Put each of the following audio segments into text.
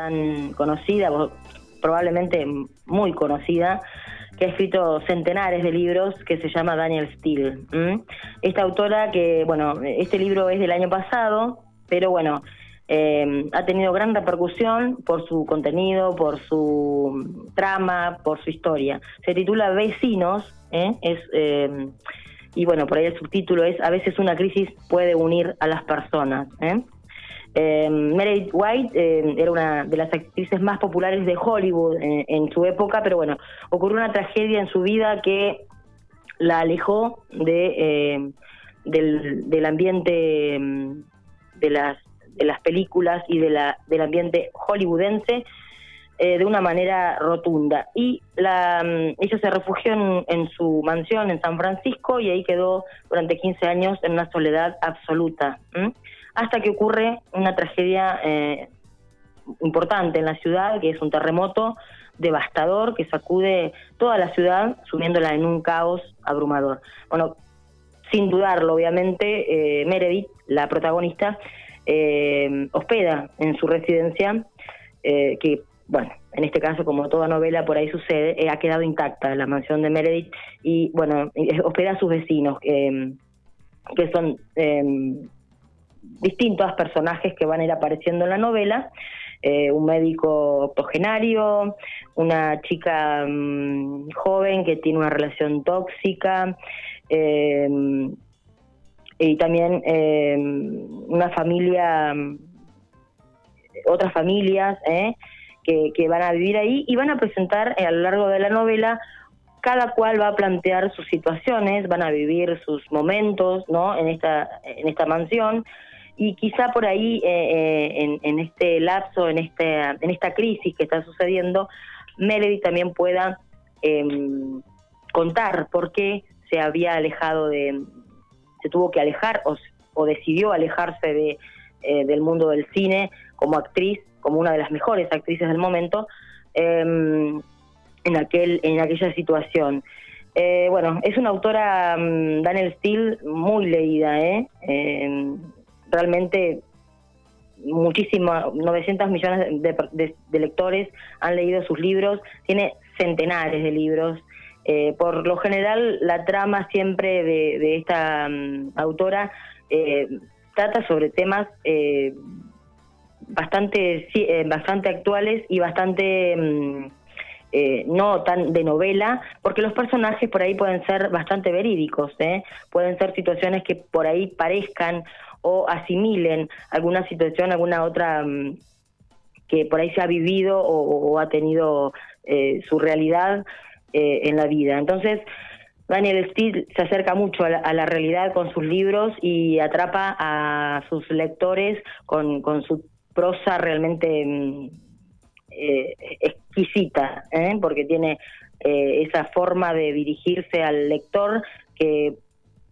tan conocida, probablemente muy conocida, que ha escrito centenares de libros, que se llama Daniel Steele. Esta autora que, bueno, este libro es del año pasado, pero bueno, eh, ha tenido gran repercusión por su contenido, por su trama, por su historia. Se titula Vecinos, ¿eh? es... Eh, y bueno, por ahí el subtítulo es A veces una crisis puede unir a las personas. ¿Eh? Eh, Meredith White eh, era una de las actrices más populares de Hollywood eh, en su época, pero bueno, ocurrió una tragedia en su vida que la alejó de del, del, ambiente mm, de las de las películas y de la del ambiente hollywoodense de una manera rotunda. Y la, mm, ella se refugió en, en, su mansión en San Francisco y ahí quedó durante 15 años en una soledad absoluta hasta que ocurre una tragedia eh, importante en la ciudad, que es un terremoto devastador que sacude toda la ciudad, sumiéndola en un caos abrumador. Bueno, sin dudarlo, obviamente, eh, Meredith, la protagonista, eh, hospeda en su residencia, que, bueno, en este caso, como toda novela por ahí sucede, ha quedado intacta la mansión de Meredith y, bueno, hospeda a sus vecinos, que son distintos personajes que van a ir apareciendo en la novela. Eh, un médico octogenario, una chica mm, joven que tiene una relación tóxica, eh, y también eh, una familia, otras familias que, que, van a vivir ahí y van a presentar a lo largo de la novela cada cual va a plantear sus situaciones, van a vivir sus momentos, ¿no? En esta en esta mansión y quizá por ahí eh, eh, en, este lapso, en, este, en esta crisis que está sucediendo, Melody también pueda em, contar por qué se había alejado de, se tuvo que alejar o, o decidió alejarse de, eh, del mundo del cine como actriz, como una de las mejores actrices del momento, em, en, aquel, en aquella situación. bueno, es una autora, mm, Daniel Steele, muy leída, ¿eh? Em, realmente muchísimas, 900 millones de, lectores han leído sus libros, tiene centenares de libros. Eh, por lo general, la trama siempre de, esta mm, autora eh, trata sobre temas eh, bastante, bastante actuales y bastante mm, no tan de novela, porque los personajes por ahí pueden ser bastante verídicos, pueden ser situaciones que por ahí parezcan o asimilen alguna situación, alguna otra mm, que por ahí se ha vivido o, ha tenido eh, su realidad eh, en la vida. Entonces, Daniel Steele se acerca mucho a la, realidad con sus libros y atrapa a sus lectores con, con su prosa realmente mm, eh, exquisita, porque tiene esa forma de dirigirse al lector que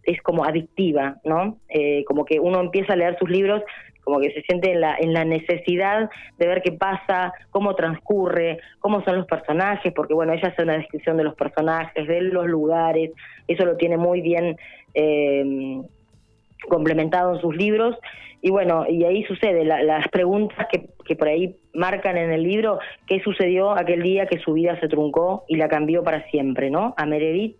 es como adictiva, ¿no? Eh, como que uno empieza a leer sus libros, como que se siente en la, en la necesidad de ver qué pasa, cómo transcurre, cómo son los personajes, porque bueno, ella hace una descripción de los personajes, de los lugares, eso lo tiene muy bien complementado en sus libros. Y bueno, y ahí sucede las preguntas que, que por ahí marcan en el libro, qué sucedió aquel día que su vida se truncó y la cambió para siempre, ¿no? A Meredith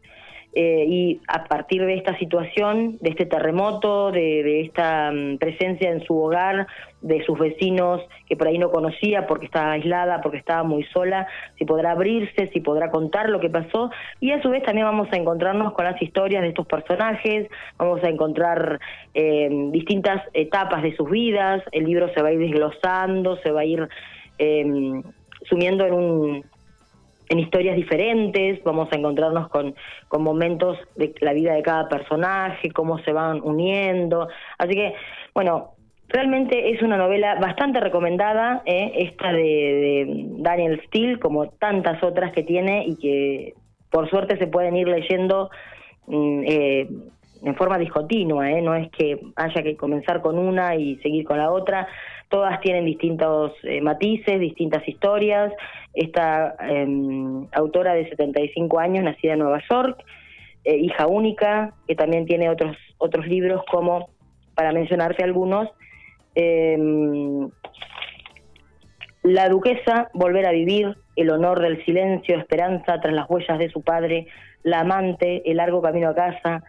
eh, y a partir de esta situación, de este terremoto, de, esta mm, presencia en su hogar, de sus vecinos que por ahí no conocía porque estaba aislada, porque estaba muy sola, si podrá abrirse, si podrá contar lo que pasó. Y a su vez también vamos a encontrarnos con las historias de estos personajes, vamos a encontrar eh, distintas etapas de sus vidas, el libro se va a ir desglosando, se va a ir eh, sumiendo en un en historias diferentes, vamos a encontrarnos con, con momentos de la vida de cada personaje, cómo se van uniendo. Así que, bueno, realmente es una novela bastante recomendada, ¿eh? esta de, Daniel Steele, como tantas otras que tiene y que por suerte se pueden ir leyendo mm, eh, en forma discontinua, ¿eh? no es que haya que comenzar con una y seguir con la otra todas tienen distintos eh, matices, distintas historias. Esta em, autora de 75 años, nacida en Nueva York, eh, hija única, que también tiene otros, otros libros como, para mencionarte algunos, em, La duquesa, Volver a vivir, El honor del silencio, Esperanza tras las huellas de su padre, La amante, El largo camino a casa,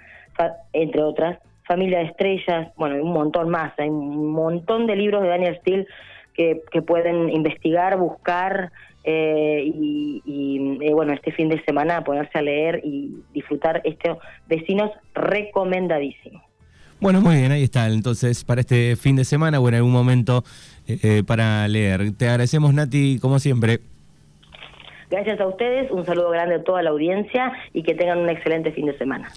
entre otras. Familia de estrellas, bueno, un montón más, hay un montón de libros de Daniel Steele que, que pueden investigar, buscar eh, y, eh, bueno, este fin de semana ponerse a leer y disfrutar estos vecinos recomendadísimos. Bueno, muy bien, ahí está. Entonces, para este fin de semana o en algún momento eh, para leer. Te agradecemos, Nati, como siempre. Gracias a ustedes, un saludo grande a toda la audiencia y que tengan un excelente fin de semana.